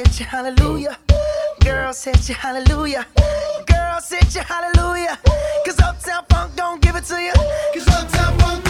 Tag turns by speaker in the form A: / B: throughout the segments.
A: You hallelujah. Girls hit you hallelujah. Girls hit you hallelujah. Cause Uptown Funk don't give it to you. Cause Uptown Funk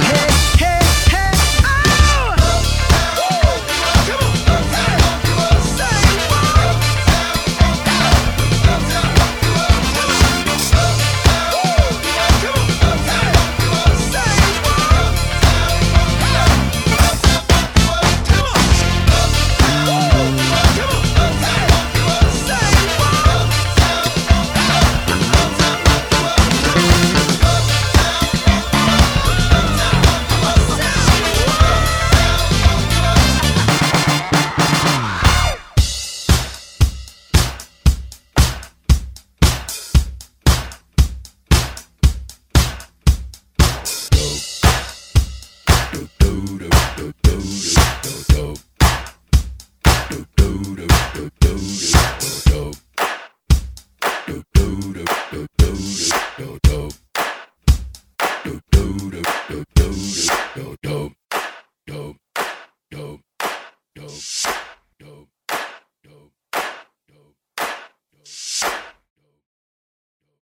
A: hey,